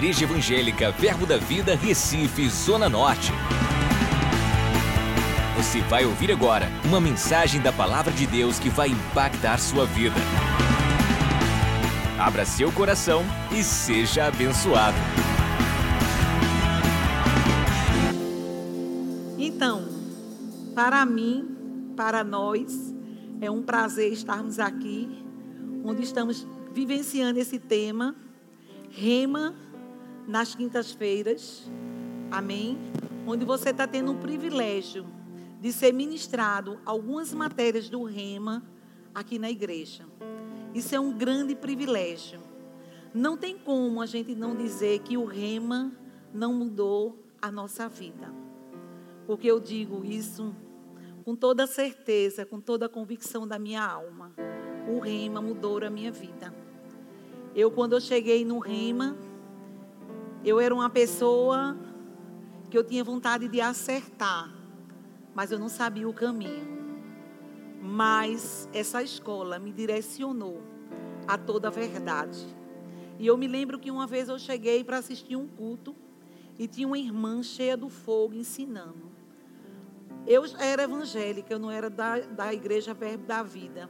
Igreja Evangélica Verbo da Vida, Recife, Zona Norte. Você vai ouvir agora uma mensagem da Palavra de Deus que vai impactar sua vida. Abra seu coração e seja abençoado. Então, para mim, para nós, é um prazer estarmos aqui, onde estamos vivenciando esse tema, Rema, nas quintas-feiras, amém? Onde você está tendo um privilégio de ser ministrado algumas matérias do Rema aqui na igreja. Isso é um grande privilégio. Não tem como a gente não dizer que o Rema não mudou a nossa vida. Porque eu digo isso com toda certeza, com toda a convicção da minha alma. O rema mudou a minha vida. Eu, quando eu cheguei no rema, eu era uma pessoa que eu tinha vontade de acertar, mas eu não sabia o caminho. Mas essa escola me direcionou a toda a verdade. E eu me lembro que uma vez eu cheguei para assistir um culto e tinha uma irmã cheia do fogo ensinando. Eu era evangélica, eu não era da, da igreja Verbo da Vida.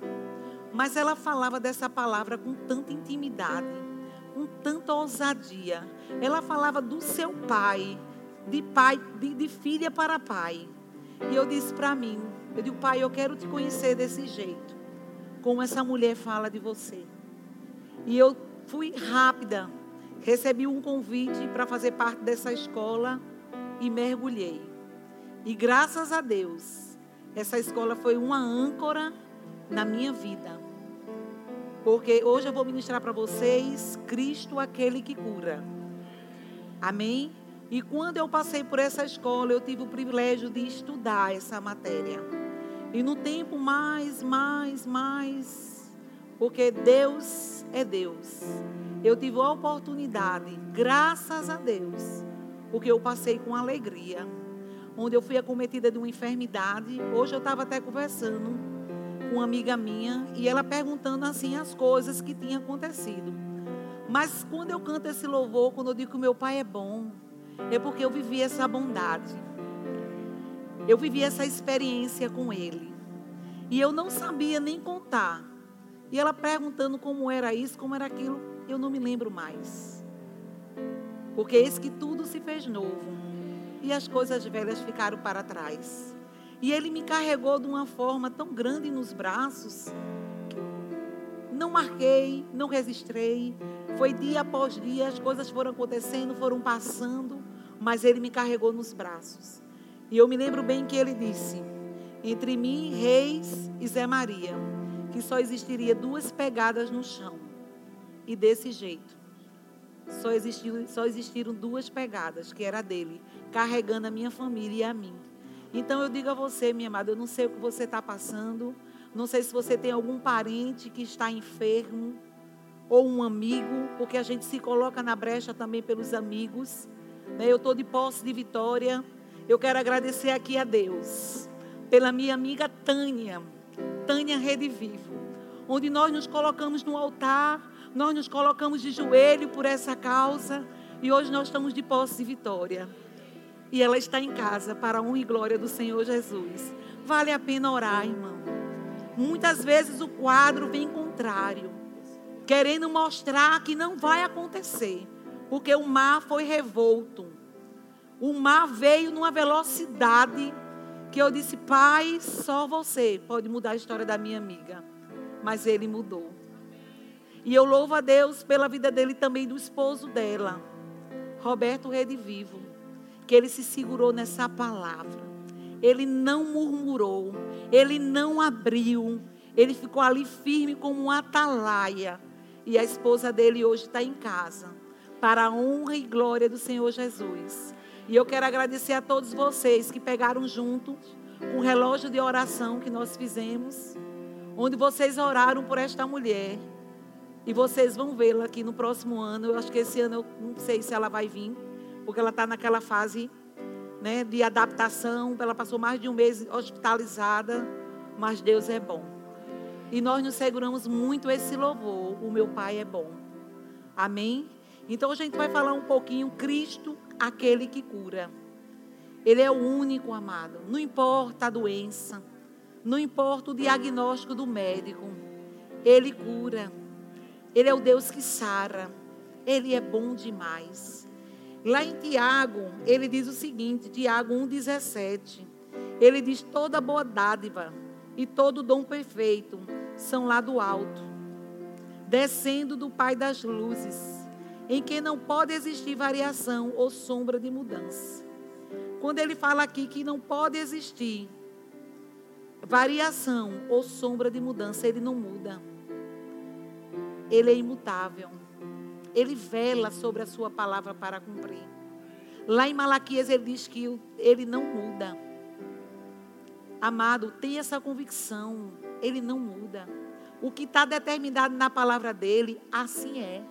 Mas ela falava dessa palavra com tanta intimidade, com tanta ousadia. Ela falava do seu pai, de pai, de, de filha para pai. E eu disse para mim, eu digo, pai, eu quero te conhecer desse jeito. Como essa mulher fala de você. E eu fui rápida, recebi um convite para fazer parte dessa escola e mergulhei. E graças a Deus, essa escola foi uma âncora na minha vida. Porque hoje eu vou ministrar para vocês Cristo aquele que cura. Amém? E quando eu passei por essa escola, eu tive o privilégio de estudar essa matéria. E no tempo mais, mais, mais, porque Deus é Deus. Eu tive a oportunidade, graças a Deus, porque eu passei com alegria onde eu fui acometida de uma enfermidade. Hoje eu estava até conversando uma amiga minha e ela perguntando assim as coisas que tinham acontecido. Mas quando eu canto esse louvor, quando eu digo que meu pai é bom, é porque eu vivi essa bondade. Eu vivi essa experiência com ele. E eu não sabia nem contar. E ela perguntando como era isso, como era aquilo, eu não me lembro mais. Porque eis que tudo se fez novo e as coisas velhas ficaram para trás. E ele me carregou de uma forma tão grande nos braços. Não marquei, não registrei. Foi dia após dia, as coisas foram acontecendo, foram passando, mas ele me carregou nos braços. E eu me lembro bem que ele disse: entre mim, Reis e Zé Maria, que só existiria duas pegadas no chão. E desse jeito, só, existiu, só existiram duas pegadas, que era dele, carregando a minha família e a mim. Então eu digo a você, minha amada, eu não sei o que você está passando, não sei se você tem algum parente que está enfermo, ou um amigo, porque a gente se coloca na brecha também pelos amigos. Né? Eu estou de posse de vitória. Eu quero agradecer aqui a Deus, pela minha amiga Tânia, Tânia Rede Vivo, onde nós nos colocamos no altar nós nos colocamos de joelho por essa causa e hoje nós estamos de posse de vitória. E ela está em casa para a honra e glória do Senhor Jesus. Vale a pena orar, irmão. Muitas vezes o quadro vem contrário, querendo mostrar que não vai acontecer, porque o mar foi revolto. O mar veio numa velocidade que eu disse, Pai, só você pode mudar a história da minha amiga. Mas ele mudou. E eu louvo a Deus pela vida dele também do esposo dela, Roberto Redivivo, que ele se segurou nessa palavra. Ele não murmurou, ele não abriu, ele ficou ali firme como um atalaia. E a esposa dele hoje está em casa, para a honra e glória do Senhor Jesus. E eu quero agradecer a todos vocês que pegaram junto o relógio de oração que nós fizemos, onde vocês oraram por esta mulher. E vocês vão vê-la aqui no próximo ano. Eu acho que esse ano eu não sei se ela vai vir, porque ela está naquela fase né, de adaptação. Ela passou mais de um mês hospitalizada, mas Deus é bom. E nós nos seguramos muito esse louvor. O meu Pai é bom. Amém? Então a gente vai falar um pouquinho Cristo, aquele que cura. Ele é o único, amado. Não importa a doença, não importa o diagnóstico do médico, ele cura. Ele é o Deus que sara. Ele é bom demais. Lá em Tiago, ele diz o seguinte, Tiago 1,17. Ele diz: toda boa dádiva e todo dom perfeito são lá do alto, descendo do Pai das luzes, em que não pode existir variação ou sombra de mudança. Quando ele fala aqui que não pode existir variação ou sombra de mudança, ele não muda. Ele é imutável. Ele vela sobre a sua palavra para cumprir. Lá em Malaquias ele diz que ele não muda. Amado, tenha essa convicção. Ele não muda. O que está determinado na palavra dele, assim é.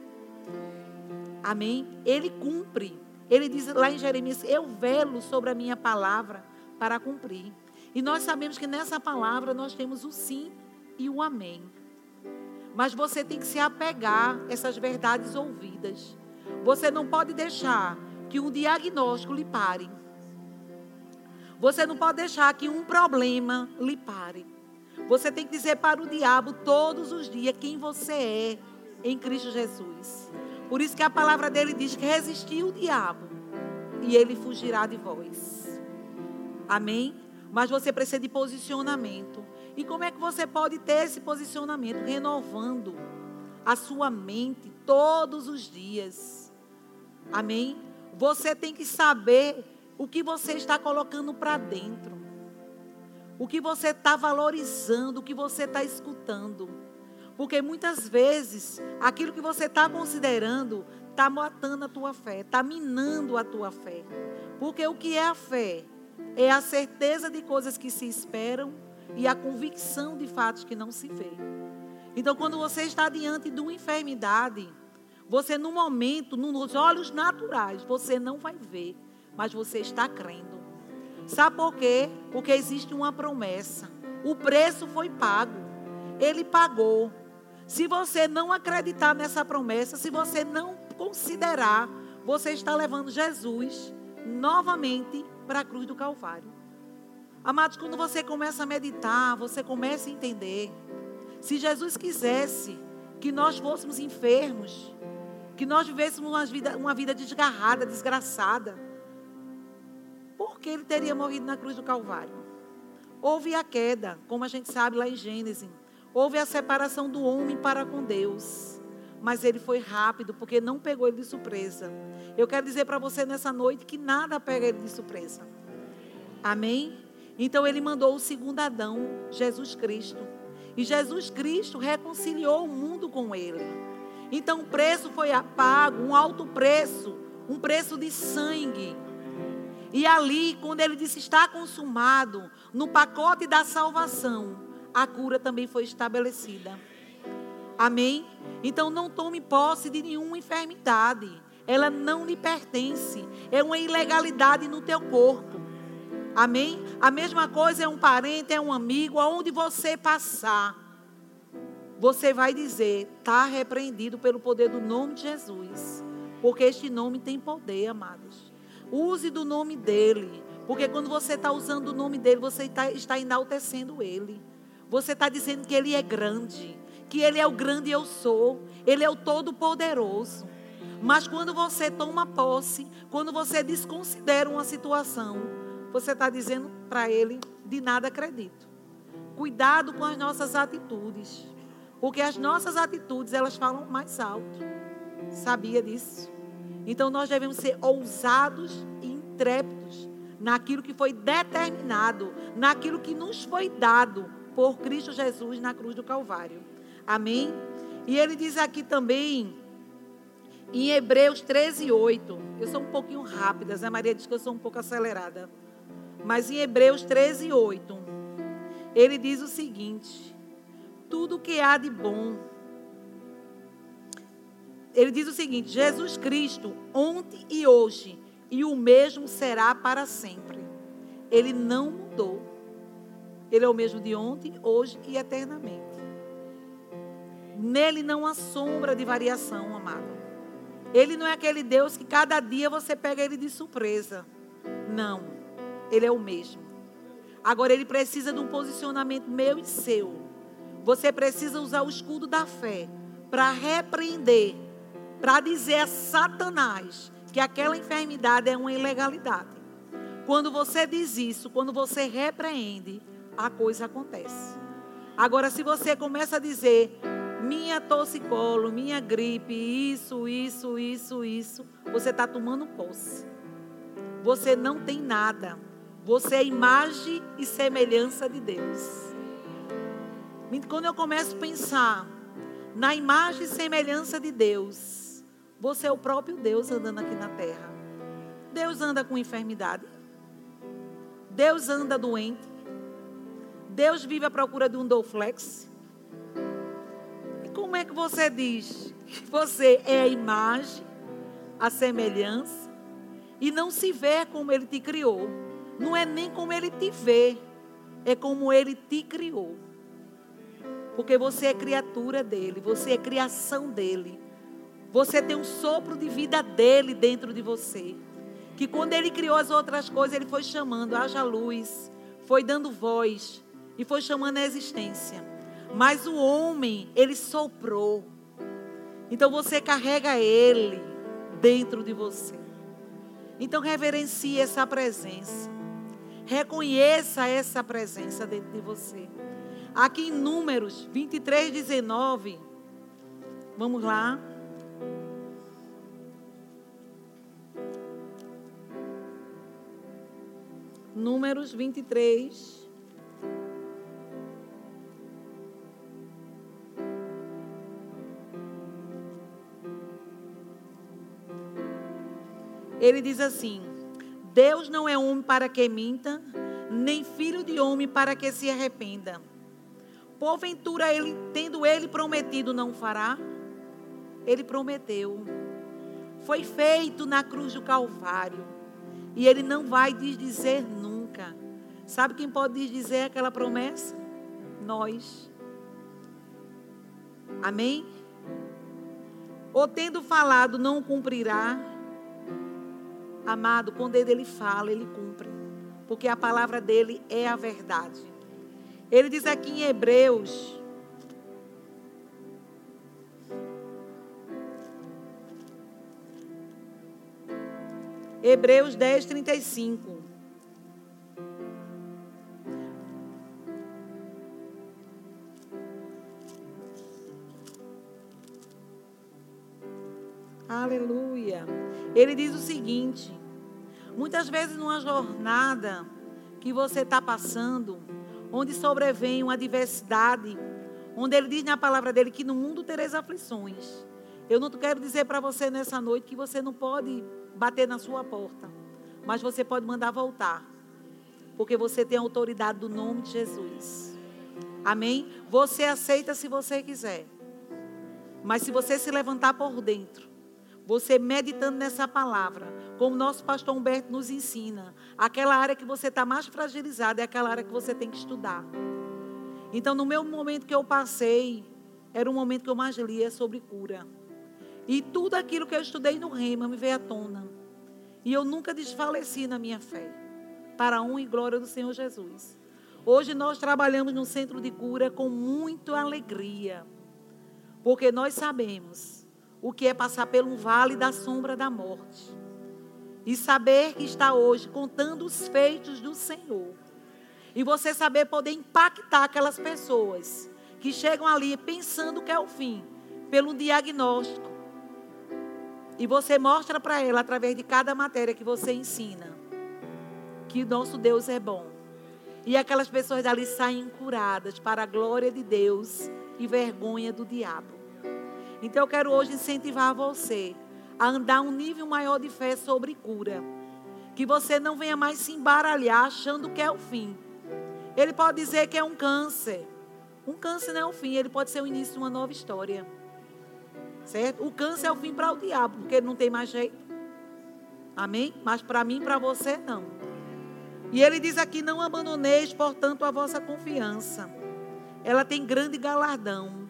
Amém? Ele cumpre. Ele diz lá em Jeremias: Eu velo sobre a minha palavra para cumprir. E nós sabemos que nessa palavra nós temos o sim e o amém. Mas você tem que se apegar a essas verdades ouvidas. Você não pode deixar que um diagnóstico lhe pare. Você não pode deixar que um problema lhe pare. Você tem que dizer para o diabo todos os dias quem você é em Cristo Jesus. Por isso que a palavra dele diz que resistiu o diabo e ele fugirá de vós. Amém? Mas você precisa de posicionamento. E como é que você pode ter esse posicionamento? Renovando a sua mente todos os dias. Amém? Você tem que saber o que você está colocando para dentro. O que você está valorizando, o que você está escutando. Porque muitas vezes aquilo que você está considerando está matando a tua fé, está minando a tua fé. Porque o que é a fé? É a certeza de coisas que se esperam e a convicção de fatos que não se vê. Então, quando você está diante de uma enfermidade, você no momento, nos olhos naturais, você não vai ver, mas você está crendo. Sabe por quê? Porque existe uma promessa. O preço foi pago. Ele pagou. Se você não acreditar nessa promessa, se você não considerar, você está levando Jesus novamente para a cruz do Calvário. Amados, quando você começa a meditar, você começa a entender. Se Jesus quisesse que nós fôssemos enfermos, que nós vivêssemos uma vida, uma vida desgarrada, desgraçada, por que ele teria morrido na cruz do Calvário? Houve a queda, como a gente sabe lá em Gênesis. Houve a separação do homem para com Deus. Mas ele foi rápido, porque não pegou ele de surpresa. Eu quero dizer para você nessa noite que nada pega ele de surpresa. Amém? Então ele mandou o segundo Adão, Jesus Cristo. E Jesus Cristo reconciliou o mundo com ele. Então o preço foi pago, um alto preço, um preço de sangue. E ali, quando ele disse está consumado, no pacote da salvação, a cura também foi estabelecida. Amém? Então não tome posse de nenhuma enfermidade ela não lhe pertence. É uma ilegalidade no teu corpo. Amém? A mesma coisa é um parente, é um amigo, aonde você passar, você vai dizer: está repreendido pelo poder do nome de Jesus. Porque este nome tem poder, amados. Use do nome dele. Porque quando você está usando o nome dele, você está, está enaltecendo ele. Você está dizendo que ele é grande. Que ele é o grande eu sou. Ele é o todo-poderoso. Mas quando você toma posse, quando você desconsidera uma situação, você está dizendo para ele: de nada acredito. Cuidado com as nossas atitudes, porque as nossas atitudes elas falam mais alto. Sabia disso? Então nós devemos ser ousados e intrépidos naquilo que foi determinado, naquilo que nos foi dado por Cristo Jesus na cruz do Calvário. Amém? E ele diz aqui também em Hebreus 13, 8. Eu sou um pouquinho rápida, Zé Maria diz que eu sou um pouco acelerada. Mas em Hebreus 13, 8, ele diz o seguinte: tudo que há de bom. Ele diz o seguinte: Jesus Cristo, ontem e hoje, e o mesmo será para sempre. Ele não mudou. Ele é o mesmo de ontem, hoje e eternamente. Nele não há sombra de variação, amado. Ele não é aquele Deus que cada dia você pega ele de surpresa. Não. Ele é o mesmo. Agora ele precisa de um posicionamento meu e seu. Você precisa usar o escudo da fé para repreender, para dizer a Satanás que aquela enfermidade é uma ilegalidade. Quando você diz isso, quando você repreende, a coisa acontece. Agora, se você começa a dizer, minha torcicolo, minha gripe, isso, isso, isso, isso, você está tomando posse. Você não tem nada. Você é imagem e semelhança de Deus. Quando eu começo a pensar na imagem e semelhança de Deus, você é o próprio Deus andando aqui na terra. Deus anda com enfermidade. Deus anda doente. Deus vive à procura de um Dolflex. E como é que você diz que você é a imagem, a semelhança, e não se vê como Ele te criou? Não é nem como Ele te vê, é como Ele te criou. Porque você é criatura dele, você é criação dele. Você tem um sopro de vida dele dentro de você que quando ele criou as outras coisas, ele foi chamando, haja luz, foi dando voz e foi chamando a existência. Mas o homem, ele soprou. Então você carrega ele dentro de você. Então reverencie essa presença. Reconheça essa presença dentro de você. Aqui em Números 23, 19. Vamos lá. Números 23. Ele diz assim: Deus não é homem para que minta, nem filho de homem para que se arrependa. Porventura, ele, tendo ele prometido, não fará? Ele prometeu. Foi feito na cruz do Calvário e ele não vai desdizer nunca. Sabe quem pode desdizer aquela promessa? Nós. Amém? Ou tendo falado, não cumprirá. Amado, quando ele fala, ele cumpre. Porque a palavra dele é a verdade. Ele diz aqui em Hebreus Hebreus 10, 35. Aleluia. Ele diz o seguinte: muitas vezes numa jornada que você está passando, onde sobrevém uma adversidade, onde ele diz na palavra dele que no mundo tereis aflições. Eu não quero dizer para você nessa noite que você não pode bater na sua porta, mas você pode mandar voltar, porque você tem a autoridade do nome de Jesus. Amém? Você aceita se você quiser, mas se você se levantar por dentro, você meditando nessa palavra, como nosso pastor Humberto nos ensina, aquela área que você está mais fragilizada é aquela área que você tem que estudar. Então, no meu momento que eu passei, era um momento que eu mais lia sobre cura. E tudo aquilo que eu estudei no Rema me veio à tona. E eu nunca desfaleci na minha fé. Para a honra e glória do Senhor Jesus. Hoje nós trabalhamos no centro de cura com muita alegria. Porque nós sabemos o que é passar pelo vale da sombra da morte. E saber que está hoje contando os feitos do Senhor. E você saber poder impactar aquelas pessoas que chegam ali pensando que é o fim, pelo diagnóstico e você mostra para ela, através de cada matéria que você ensina, que nosso Deus é bom. E aquelas pessoas dali saem curadas para a glória de Deus e vergonha do diabo. Então eu quero hoje incentivar você a andar um nível maior de fé sobre cura. Que você não venha mais se embaralhar achando que é o fim. Ele pode dizer que é um câncer. Um câncer não é o fim, ele pode ser o início de uma nova história. Certo? O câncer é o fim para o diabo, porque ele não tem mais jeito. Amém? Mas para mim e para você, não. E ele diz aqui: Não abandoneis, portanto, a vossa confiança. Ela tem grande galardão.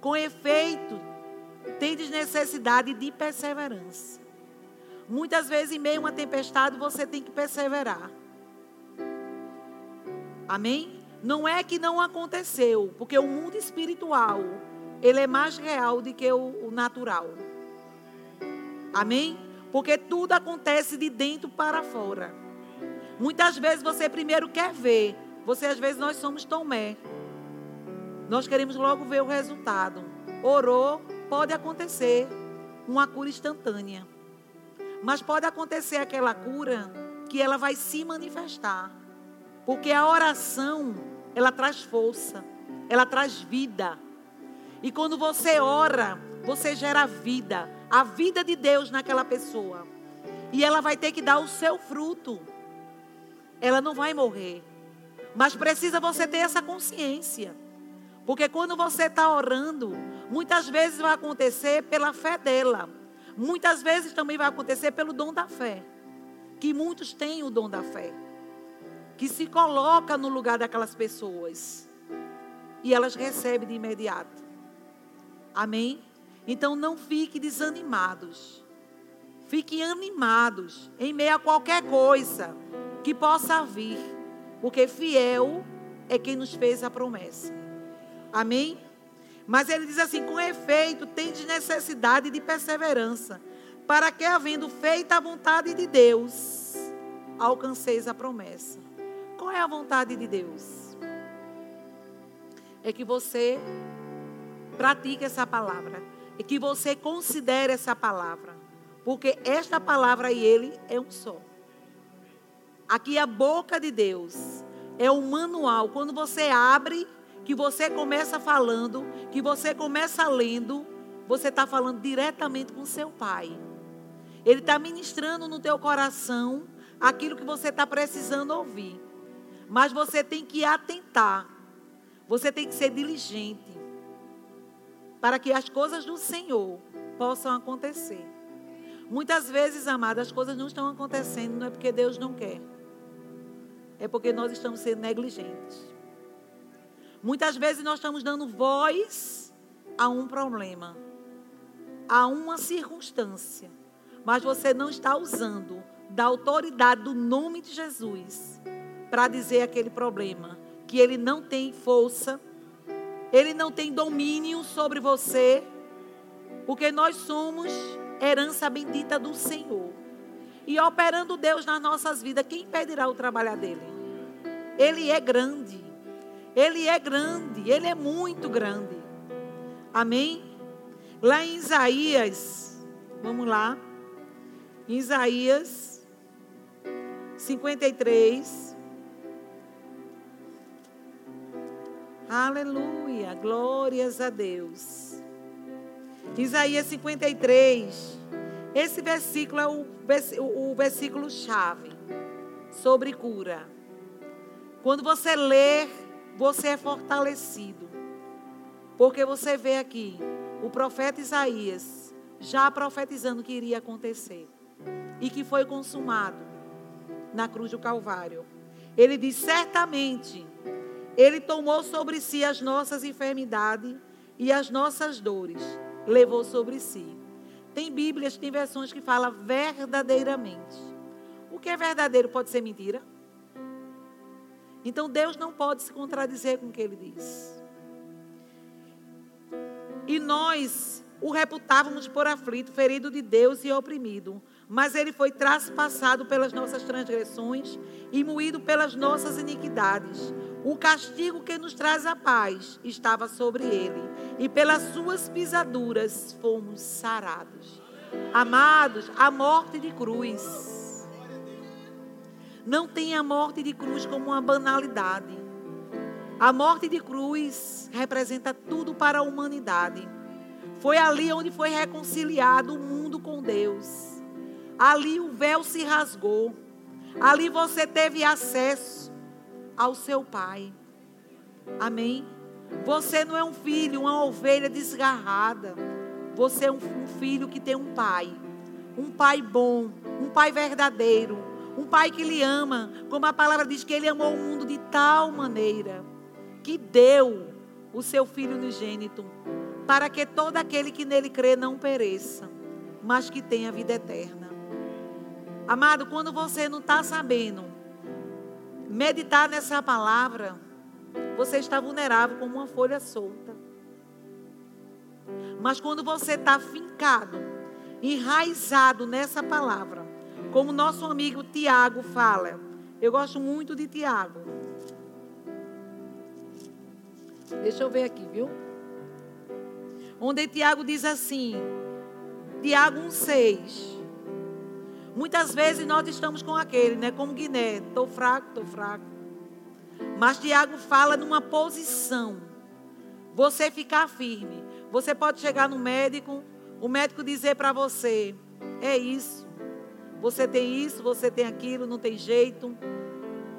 Com efeito, tendes necessidade de perseverança. Muitas vezes, em meio a uma tempestade, você tem que perseverar. Amém? Não é que não aconteceu, porque o mundo espiritual, ele é mais real do que o, o natural. Amém? Porque tudo acontece de dentro para fora. Muitas vezes você primeiro quer ver. Você, às vezes, nós somos Tomé. Nós queremos logo ver o resultado. Orou, pode acontecer uma cura instantânea. Mas pode acontecer aquela cura que ela vai se manifestar. Porque a oração, ela traz força, ela traz vida. E quando você ora, você gera vida, a vida de Deus naquela pessoa. E ela vai ter que dar o seu fruto. Ela não vai morrer. Mas precisa você ter essa consciência. Porque quando você está orando, muitas vezes vai acontecer pela fé dela. Muitas vezes também vai acontecer pelo dom da fé. Que muitos têm o dom da fé. Que se coloca no lugar daquelas pessoas. E elas recebem de imediato. Amém? Então não fique desanimados. Fique animados em meio a qualquer coisa que possa vir. Porque fiel é quem nos fez a promessa. Amém? Mas ele diz assim: com efeito, tendes necessidade de perseverança, para que, havendo feito a vontade de Deus, alcanceis a promessa. Qual é a vontade de Deus? É que você pratique essa palavra, é que você considere essa palavra, porque esta palavra e ele é um só. Aqui a boca de Deus é o manual. Quando você abre que você começa falando, que você começa lendo, você está falando diretamente com seu pai. Ele está ministrando no teu coração aquilo que você está precisando ouvir. Mas você tem que atentar. Você tem que ser diligente. Para que as coisas do Senhor possam acontecer. Muitas vezes, amadas, as coisas não estão acontecendo, não é porque Deus não quer. É porque nós estamos sendo negligentes. Muitas vezes nós estamos dando voz a um problema, a uma circunstância, mas você não está usando da autoridade do nome de Jesus para dizer aquele problema que ele não tem força, ele não tem domínio sobre você, porque nós somos herança bendita do Senhor. E operando Deus nas nossas vidas, quem impedirá o trabalho dele? Ele é grande. Ele é grande, ele é muito grande. Amém? Lá em Isaías, vamos lá. Isaías 53. Aleluia, glórias a Deus. Isaías 53. Esse versículo é o, versículo chave sobre cura. Quando você ler você é fortalecido. Porque você vê aqui o profeta Isaías já profetizando que iria acontecer e que foi consumado na cruz do Calvário. Ele diz: certamente, Ele tomou sobre si as nossas enfermidades e as nossas dores, levou sobre si. Tem Bíblias, tem versões que falam verdadeiramente. O que é verdadeiro pode ser mentira? Então Deus não pode se contradizer com o que ele diz. E nós o reputávamos por aflito, ferido de Deus e oprimido. Mas ele foi traspassado pelas nossas transgressões e moído pelas nossas iniquidades. O castigo que nos traz a paz estava sobre ele, e pelas suas pisaduras fomos sarados. Amados, a morte de cruz não tem a morte de cruz como uma banalidade. A morte de cruz representa tudo para a humanidade. Foi ali onde foi reconciliado o mundo com Deus. Ali o véu se rasgou. Ali você teve acesso ao seu Pai. Amém? Você não é um filho, uma ovelha desgarrada. Você é um filho que tem um pai. Um pai bom, um pai verdadeiro um pai que lhe ama, como a palavra diz que ele amou o mundo de tal maneira que deu o seu filho unigênito para que todo aquele que nele crê não pereça, mas que tenha vida eterna. Amado, quando você não está sabendo meditar nessa palavra, você está vulnerável como uma folha solta. Mas quando você está fincado, enraizado nessa palavra, como nosso amigo Tiago fala, eu gosto muito de Tiago. Deixa eu ver aqui, viu? Onde Tiago diz assim, Tiago 1,6. Muitas vezes nós estamos com aquele, né? Como Guiné, estou fraco, estou fraco. Mas Tiago fala numa posição. Você ficar firme. Você pode chegar no médico, o médico dizer para você: é isso. Você tem isso, você tem aquilo, não tem jeito.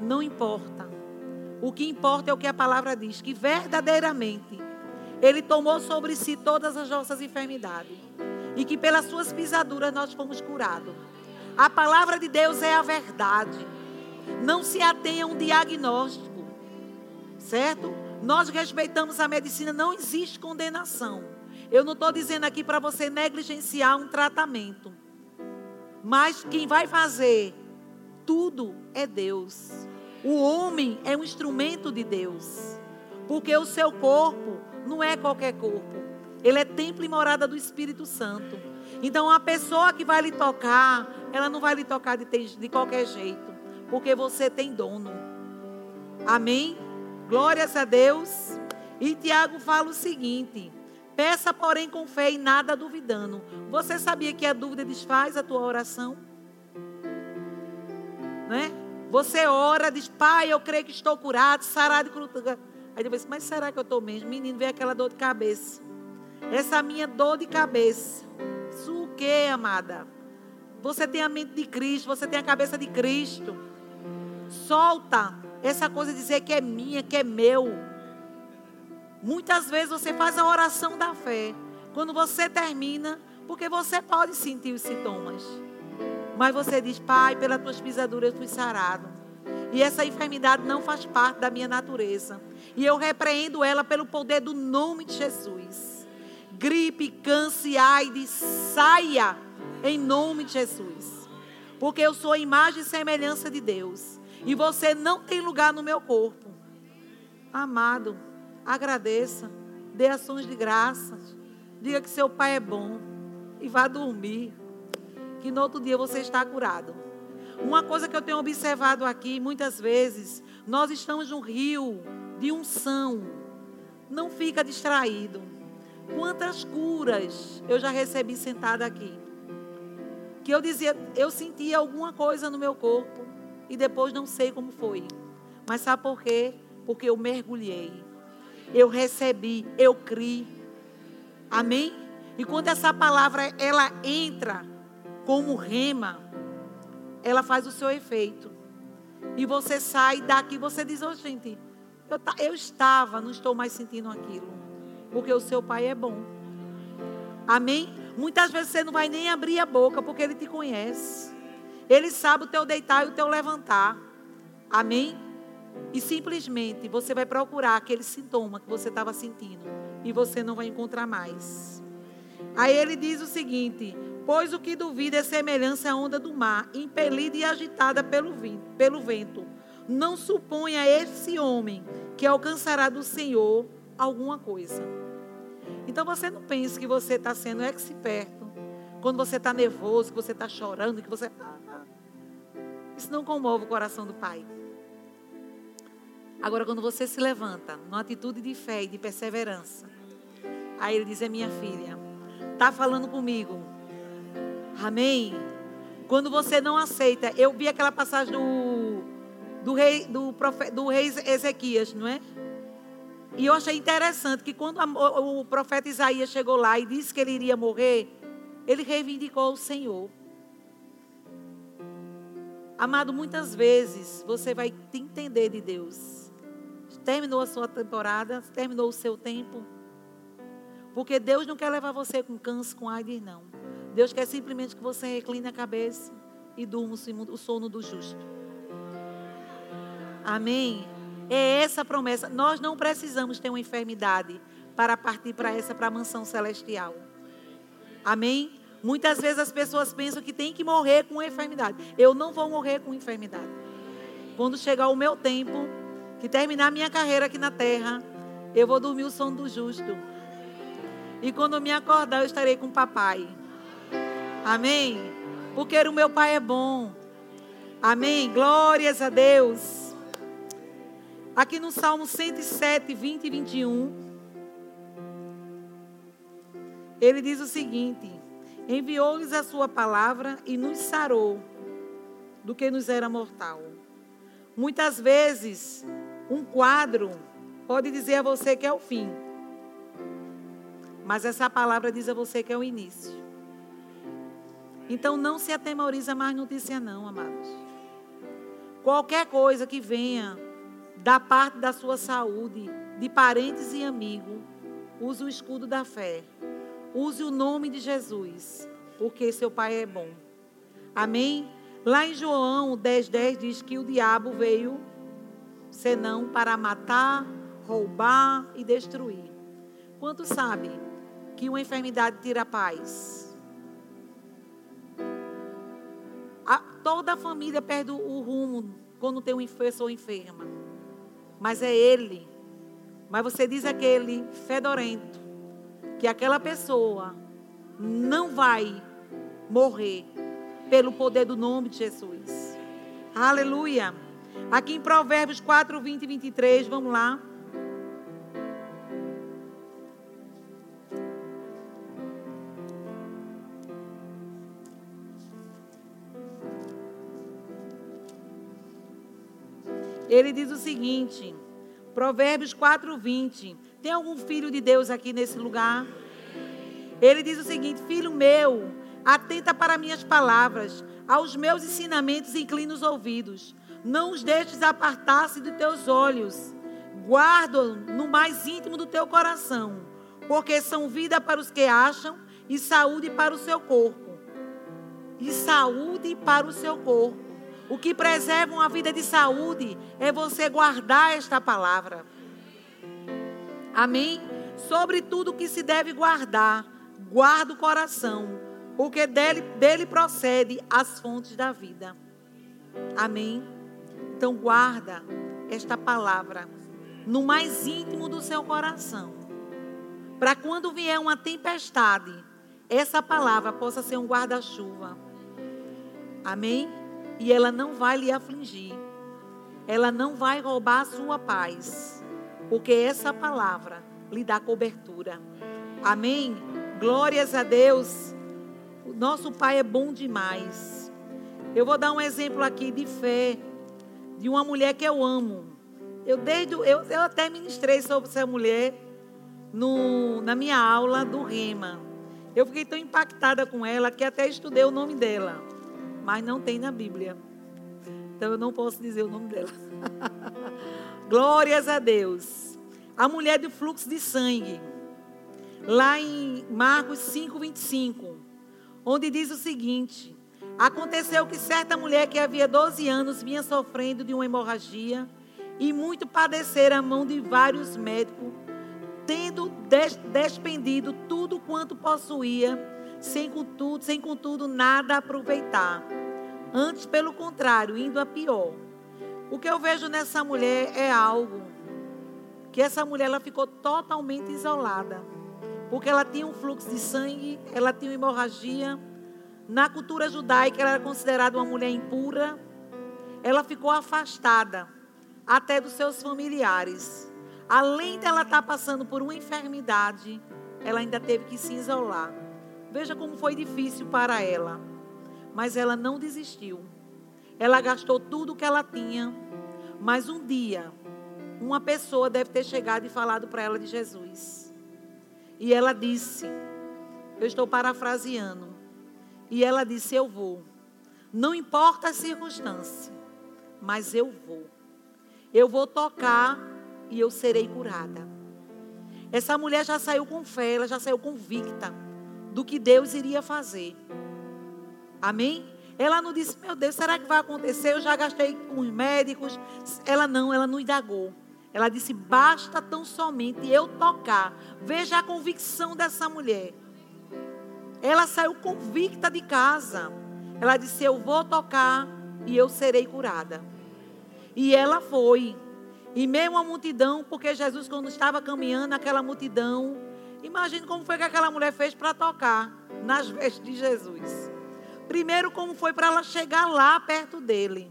Não importa. O que importa é o que a palavra diz: que verdadeiramente Ele tomou sobre si todas as nossas enfermidades. E que pelas suas pisaduras nós fomos curados. A palavra de Deus é a verdade. Não se atenha a um diagnóstico. Certo? Nós respeitamos a medicina, não existe condenação. Eu não estou dizendo aqui para você negligenciar um tratamento. Mas quem vai fazer tudo é Deus. O homem é um instrumento de Deus. Porque o seu corpo não é qualquer corpo. Ele é templo e morada do Espírito Santo. Então, a pessoa que vai lhe tocar, ela não vai lhe tocar de, de qualquer jeito. Porque você tem dono. Amém? Glórias a Deus. E Tiago fala o seguinte: peça, porém, com fé e nada duvidando. Você sabia que a dúvida desfaz a tua oração? Né? Você ora, diz, pai, eu creio que estou curado, sarado de cruz. Aí depois, mas será que eu estou mesmo? Menino, vem aquela dor de cabeça. Essa minha dor de cabeça. Isso o que, amada? Você tem a mente de Cristo, você tem a cabeça de Cristo. Solta essa coisa de dizer que é minha, que é meu. Muitas vezes você faz a oração da fé. Quando você termina, porque você pode sentir os sintomas. Mas você diz, Pai, pelas tuas pisaduras eu fui sarado. E essa enfermidade não faz parte da minha natureza. E eu repreendo ela pelo poder do nome de Jesus. Gripe, câncer, AIDS, saia em nome de Jesus. Porque eu sou a imagem e semelhança de Deus e você não tem lugar no meu corpo. Amado, agradeça, dê ações de graças, diga que seu pai é bom e vá dormir, que no outro dia você está curado. Uma coisa que eu tenho observado aqui, muitas vezes, nós estamos num rio de unção. Não fica distraído. Quantas curas eu já recebi sentada aqui. Que eu dizia, eu sentia alguma coisa no meu corpo e depois não sei como foi. Mas sabe por quê? Porque eu mergulhei. Eu recebi, eu criei. Amém? E quando essa palavra ela entra como rema, ela faz o seu efeito. E você sai daqui, você diz, oh, gente, eu, eu estava, não estou mais sentindo aquilo. Porque o seu pai é bom. Amém? Muitas vezes você não vai nem abrir a boca porque ele te conhece. Ele sabe o teu deitar e o teu levantar. Amém? E simplesmente você vai procurar aquele sintoma que você estava sentindo e você não vai encontrar mais. Aí ele diz o seguinte: Pois o que duvida é semelhança à onda do mar, impelida e agitada pelo vento. Não suponha esse homem que alcançará do Senhor alguma coisa. Então você não pense que você está sendo experto. Quando você está nervoso, que você está chorando, que você. Isso não comove o coração do Pai. Agora, quando você se levanta, numa atitude de fé e de perseverança, aí ele diz: É minha filha, está falando comigo. Amém? Quando você não aceita, eu vi aquela passagem do, do, rei, do, profe, do rei Ezequias, não é? E eu achei interessante que quando a, o, profeta Isaías chegou lá e disse que ele iria morrer, ele reivindicou o Senhor. Amado, muitas vezes você vai te entender de Deus. Terminou a sua temporada, terminou o seu tempo. Porque Deus não quer levar você com câncer, com AIDS, não. Deus quer simplesmente que você recline a cabeça e durma o sono do justo. Amém? É essa a promessa. Nós não precisamos ter uma enfermidade para partir para essa para a mansão celestial. Amém? Muitas vezes as pessoas pensam que tem que morrer com enfermidade. Eu não vou morrer com enfermidade. Quando chegar o meu tempo, que terminar minha carreira aqui na terra, eu vou dormir o sono do justo. E quando me acordar, eu estarei com o papai. Amém? Porque o meu pai é bom. Amém? Glórias a Deus. Aqui no Salmo 107, 20 e 21, ele diz o seguinte: Enviou-lhes a sua palavra e nos sarou do que nos era mortal. Muitas vezes, um quadro pode dizer a você que é o fim, mas essa palavra diz a você que é o início. Então não se atemoriza mais notícia não, amados. Qualquer coisa que venha da parte da sua saúde, de parentes e amigos, use o escudo da fé. Use o nome de Jesus, porque seu Pai é bom. Amém? Lá em João 10, 10 diz que o diabo veio senão para matar, roubar e destruir. Quantos sabem que uma enfermidade tira a paz? A, toda a família perde o rumo quando tem uma pessoa enferma. Mas é ele. Mas você diz aquele fedorento que aquela pessoa não vai morrer pelo poder do nome de Jesus. Aleluia. Aqui em Provérbios 4, 20 e 23, vamos lá. Ele diz o seguinte, Provérbios 4, 20. Tem algum filho de Deus aqui nesse lugar? Ele diz o seguinte: Filho meu, atenta para minhas palavras, aos meus ensinamentos inclina os ouvidos. Não os deixes apartar-se de teus olhos. Guarda no mais íntimo do teu coração, porque são vida para os que acham e saúde para o seu corpo. E saúde para o seu corpo. O que preserva uma vida de saúde é você guardar esta palavra. Amém? Sobre tudo que se deve guardar, guarda o coração, porque dele, dele procede as fontes da vida. Amém? Então guarda esta palavra no mais íntimo do seu coração. Para quando vier uma tempestade, essa palavra possa ser um guarda-chuva. Amém? E ela não vai lhe afligir. Ela não vai roubar a sua paz porque essa palavra lhe dá cobertura. Amém? Glórias a Deus. O nosso Pai é bom demais. Eu vou dar um exemplo aqui de fé de uma mulher que eu amo. Eu desde eu, eu até ministrei sobre essa mulher no, na minha aula do Rema. Eu fiquei tão impactada com ela que até estudei o nome dela, mas não tem na Bíblia. Então eu não posso dizer o nome dela. Glórias a Deus. A mulher do fluxo de sangue. Lá em Marcos 5, 25. Onde diz o seguinte: Aconteceu que certa mulher que havia 12 anos vinha sofrendo de uma hemorragia e muito padecer a mão de vários médicos, tendo des despendido tudo quanto possuía, sem contudo, sem contudo nada aproveitar. Antes, pelo contrário, indo a pior. O que eu vejo nessa mulher é algo que essa mulher ela ficou totalmente isolada. Porque ela tinha um fluxo de sangue, ela tinha uma hemorragia. Na cultura judaica, ela era considerada uma mulher impura. Ela ficou afastada até dos seus familiares. Além dela estar passando por uma enfermidade, ela ainda teve que se isolar. Veja como foi difícil para ela. Mas ela não desistiu. Ela gastou tudo o que ela tinha. Mas um dia, uma pessoa deve ter chegado e falado para ela de Jesus. E ela disse: Eu estou parafraseando. E ela disse: Eu vou. Não importa a circunstância, mas eu vou. Eu vou tocar e eu serei curada. Essa mulher já saiu com fé, ela já saiu convicta do que Deus iria fazer. Amém? Ela não disse, meu Deus, será que vai acontecer? Eu já gastei com os médicos. Ela não, ela não indagou. Ela disse: basta tão somente eu tocar. Veja a convicção dessa mulher. Ela saiu convicta de casa. Ela disse: Eu vou tocar e eu serei curada. E ela foi. E meio a multidão, porque Jesus, quando estava caminhando, aquela multidão. Imagine como foi que aquela mulher fez para tocar nas vestes de Jesus. Primeiro, como foi para ela chegar lá perto dele.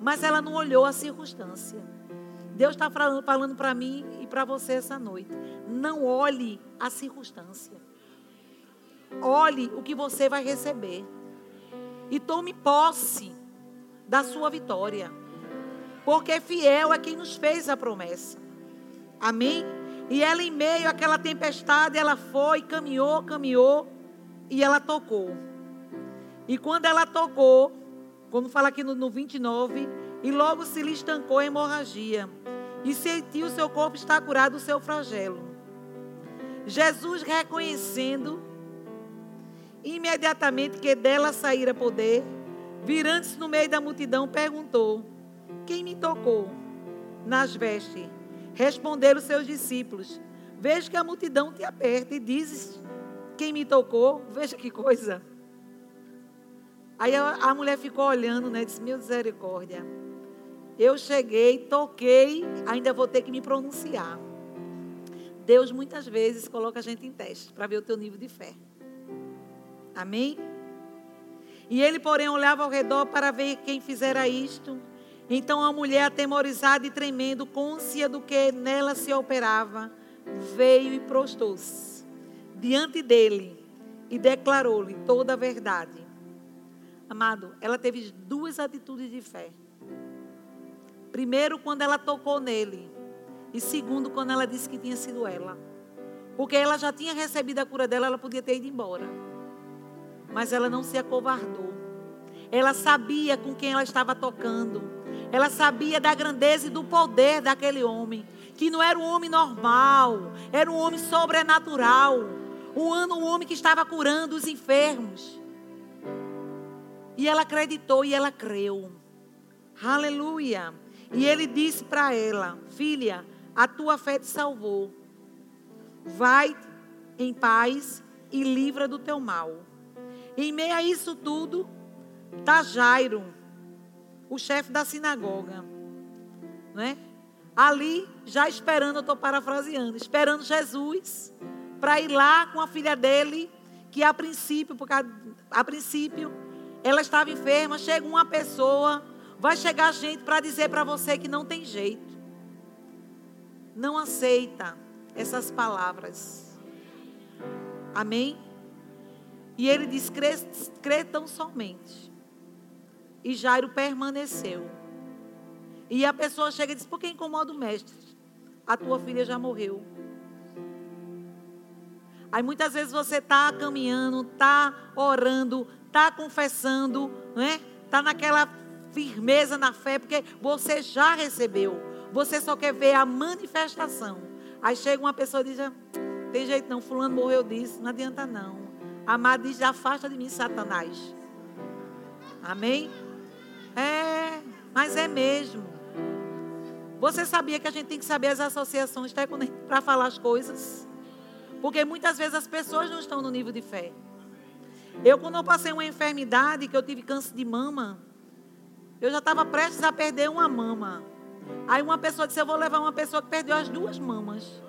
Mas ela não olhou a circunstância. Deus está falando, falando para mim e para você essa noite. Não olhe a circunstância. Olhe o que você vai receber. E tome posse da sua vitória. Porque fiel é quem nos fez a promessa. Amém? E ela, em meio àquela tempestade, ela foi, caminhou, caminhou e ela tocou. E quando ela tocou, como fala aqui no, no 29, e logo se lhe estancou a hemorragia, e sentiu o seu corpo estar curado do seu flagelo. Jesus, reconhecendo imediatamente que dela saíra poder, virando-se no meio da multidão, perguntou: Quem me tocou? Nas vestes. Responderam seus discípulos: Veja que a multidão te aperta e dizes: Quem me tocou? Veja que coisa. Aí a, a mulher ficou olhando, né? Disse: Meu misericórdia. Eu cheguei, toquei, ainda vou ter que me pronunciar. Deus muitas vezes coloca a gente em teste para ver o teu nível de fé. Amém? E ele, porém, olhava ao redor para ver quem fizera isto. Então a mulher, atemorizada e tremendo, côncia do que nela se operava, veio e prostou-se diante dele e declarou-lhe toda a verdade. Amado, ela teve duas atitudes de fé. Primeiro, quando ela tocou nele. E segundo, quando ela disse que tinha sido ela. Porque ela já tinha recebido a cura dela, ela podia ter ido embora mas ela não se acovardou. Ela sabia com quem ela estava tocando. Ela sabia da grandeza e do poder daquele homem. Que não era um homem normal, era um homem sobrenatural. Um, homem que estava curando os enfermos. E ela acreditou e ela creu. Aleluia. E ele disse para ela: Filha, a tua fé te salvou. Vai em paz e livra do teu mal. Em meio a isso tudo, está Jairo, o chefe da sinagoga. Né? Ali, já esperando, eu estou parafraseando, esperando Jesus para ir lá com a filha dele, que a princípio, porque a, a princípio ela estava enferma, chega uma pessoa, vai chegar gente para dizer para você que não tem jeito. Não aceita essas palavras. Amém? E ele diz: crê, crê tão somente. E Jairo permaneceu. E a pessoa chega e diz: Por que incomoda o mestre? A tua filha já morreu. Aí muitas vezes você está caminhando, está orando, está confessando, né? Está naquela firmeza na fé, porque você já recebeu. Você só quer ver a manifestação. Aí chega uma pessoa e diz: ah, Tem jeito não, fulano morreu disso, não adianta não. Amado diz: afasta de mim, Satanás. Amém? É, mas é mesmo. Você sabia que a gente tem que saber as associações para falar as coisas? Porque muitas vezes as pessoas não estão no nível de fé. Eu, quando eu passei uma enfermidade, que eu tive câncer de mama, eu já estava prestes a perder uma mama. Aí uma pessoa disse: Eu vou levar uma pessoa que perdeu as duas mamas.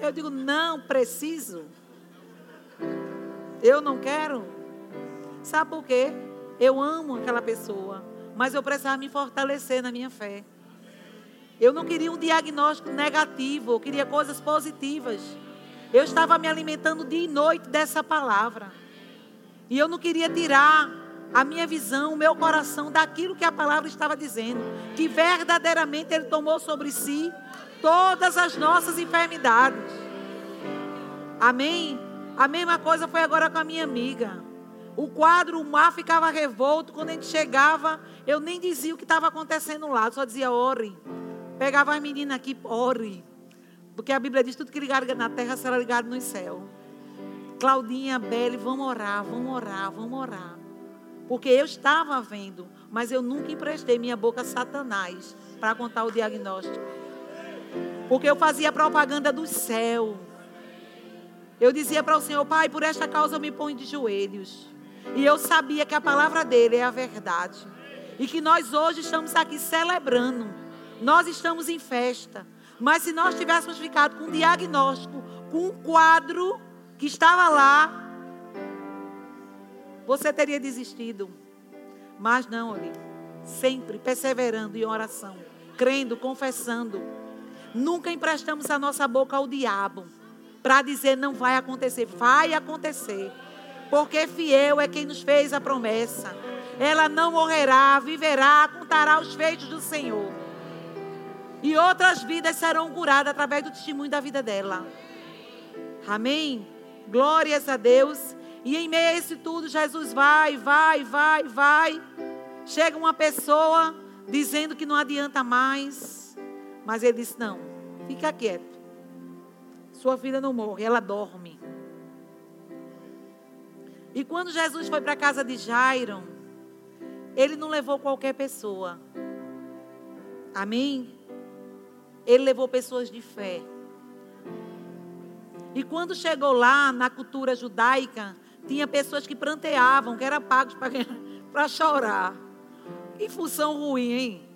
Eu digo: Não, preciso. Eu não quero. Sabe por quê? Eu amo aquela pessoa, mas eu precisava me fortalecer na minha fé. Eu não queria um diagnóstico negativo, eu queria coisas positivas. Eu estava me alimentando dia e noite dessa palavra. E eu não queria tirar a minha visão, o meu coração daquilo que a palavra estava dizendo. Que verdadeiramente Ele tomou sobre si todas as nossas enfermidades. Amém? A mesma coisa foi agora com a minha amiga. O quadro, o mar ficava revolto. Quando a gente chegava, eu nem dizia o que estava acontecendo lá. Eu só dizia, ore. Pegava as meninas aqui, ore. Porque a Bíblia diz, tudo que ligado na terra será ligado no céu. Claudinha, Belle, vamos orar, vamos orar, vamos orar. Porque eu estava vendo, mas eu nunca emprestei minha boca a Satanás para contar o diagnóstico. Porque eu fazia propaganda do céu. Eu dizia para o Senhor, Pai, por esta causa eu me ponho de joelhos. E eu sabia que a palavra dele é a verdade. E que nós hoje estamos aqui celebrando. Nós estamos em festa. Mas se nós tivéssemos ficado com um diagnóstico, com um quadro que estava lá, você teria desistido. Mas não, olhe, sempre perseverando em oração, crendo, confessando. Nunca emprestamos a nossa boca ao diabo para dizer não vai acontecer, vai acontecer. Porque fiel é quem nos fez a promessa. Ela não morrerá, viverá, contará os feitos do Senhor. E outras vidas serão curadas através do testemunho da vida dela. Amém? Glórias a Deus. E em meio a isso tudo, Jesus vai, vai, vai, vai. Chega uma pessoa dizendo que não adianta mais. Mas ele disse: Não, fica quieto. Sua filha não morre, ela dorme. E quando Jesus foi para a casa de Jairo, ele não levou qualquer pessoa. Amém? Ele levou pessoas de fé. E quando chegou lá, na cultura judaica, tinha pessoas que pranteavam, que eram pagos para chorar. Que função ruim, hein?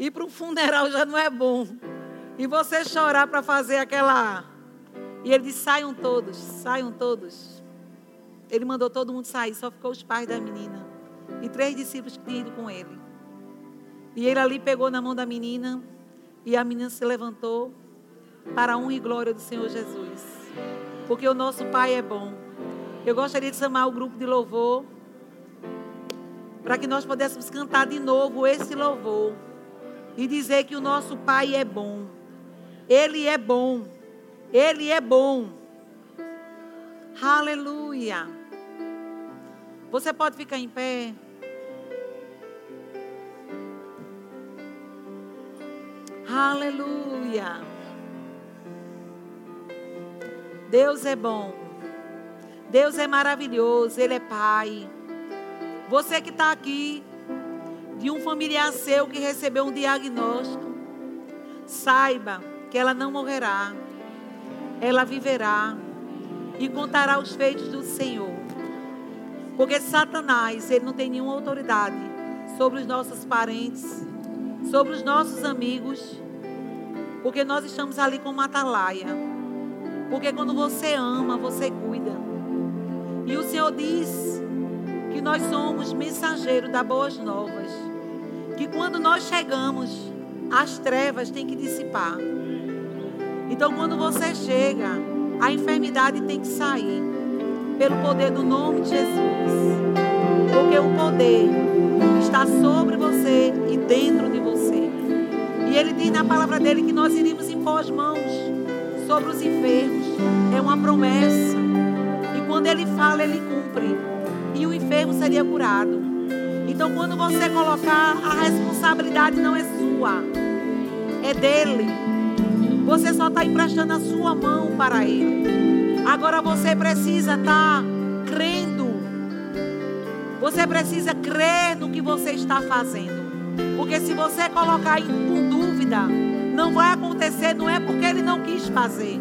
Ir para um funeral já não é bom. E você chorar para fazer aquela. E ele disse: saiam todos, saiam todos. Ele mandou todo mundo sair, só ficou os pais da menina. E três discípulos que tinham ido com ele. E ele ali pegou na mão da menina. E a menina se levantou para a honra e glória do Senhor Jesus. Porque o nosso Pai é bom. Eu gostaria de chamar o grupo de louvor para que nós pudéssemos cantar de novo esse louvor e dizer que o nosso Pai é bom. Ele é bom. Ele é bom. Aleluia. Você pode ficar em pé. Aleluia. Deus é bom. Deus é maravilhoso, Ele é Pai. Você que está aqui, de um familiar seu que recebeu um diagnóstico, saiba que ela não morrerá, ela viverá e contará os feitos do Senhor. Porque Satanás, ele não tem nenhuma autoridade sobre os nossos parentes, sobre os nossos amigos, porque nós estamos ali com uma atalaia. Porque quando você ama, você cuida. E o Senhor diz que nós somos mensageiros da boas novas. Que quando nós chegamos, as trevas têm que dissipar. Então, quando você chega, a enfermidade tem que sair. Pelo poder do nome de Jesus. Porque o poder está sobre você e dentro de você. E ele diz na palavra dele que nós iríamos impor as mãos sobre os enfermos. É uma promessa. Quando ele fala, ele cumpre. E o enfermo seria curado. Então, quando você colocar, a responsabilidade não é sua, é dele. Você só está emprestando a sua mão para ele. Agora você precisa estar tá crendo. Você precisa crer no que você está fazendo. Porque se você colocar em dúvida, não vai acontecer, não é porque ele não quis fazer,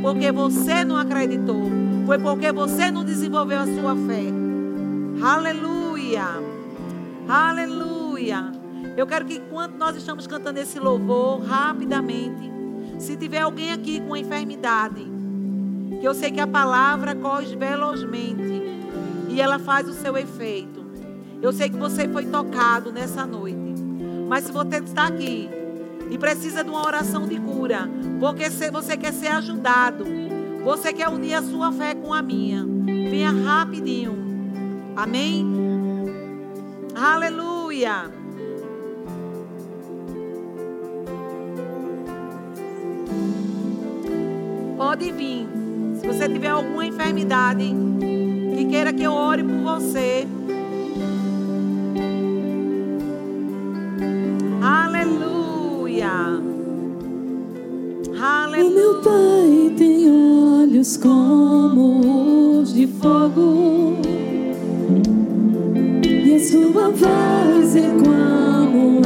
porque você não acreditou. Foi porque você não desenvolveu a sua fé. Aleluia. Aleluia. Eu quero que enquanto nós estamos cantando esse louvor, rapidamente, se tiver alguém aqui com enfermidade, que eu sei que a palavra corre velozmente e ela faz o seu efeito. Eu sei que você foi tocado nessa noite. Mas se você está aqui e precisa de uma oração de cura, porque você quer ser ajudado, você quer unir a sua fé com a minha? Venha rapidinho. Amém? Aleluia. Pode vir. Se você tiver alguma enfermidade que queira que eu ore por você. Aleluia. Aleluia. O meu Pai tem olhos como os de fogo, e a sua voz é como